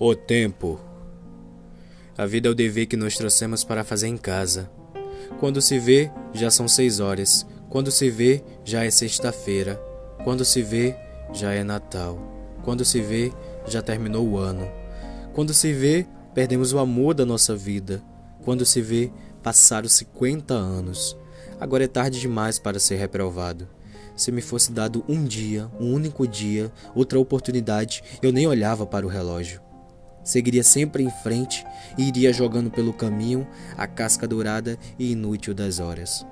O tempo. A vida é o dever que nós trouxemos para fazer em casa. Quando se vê, já são seis horas. Quando se vê, já é sexta-feira. Quando se vê, já é Natal. Quando se vê, já terminou o ano. Quando se vê, perdemos o amor da nossa vida. Quando se vê, passaram 50 anos. Agora é tarde demais para ser reprovado. Se me fosse dado um dia, um único dia, outra oportunidade, eu nem olhava para o relógio seguiria sempre em frente e iria jogando pelo caminho a casca dourada e inútil das horas.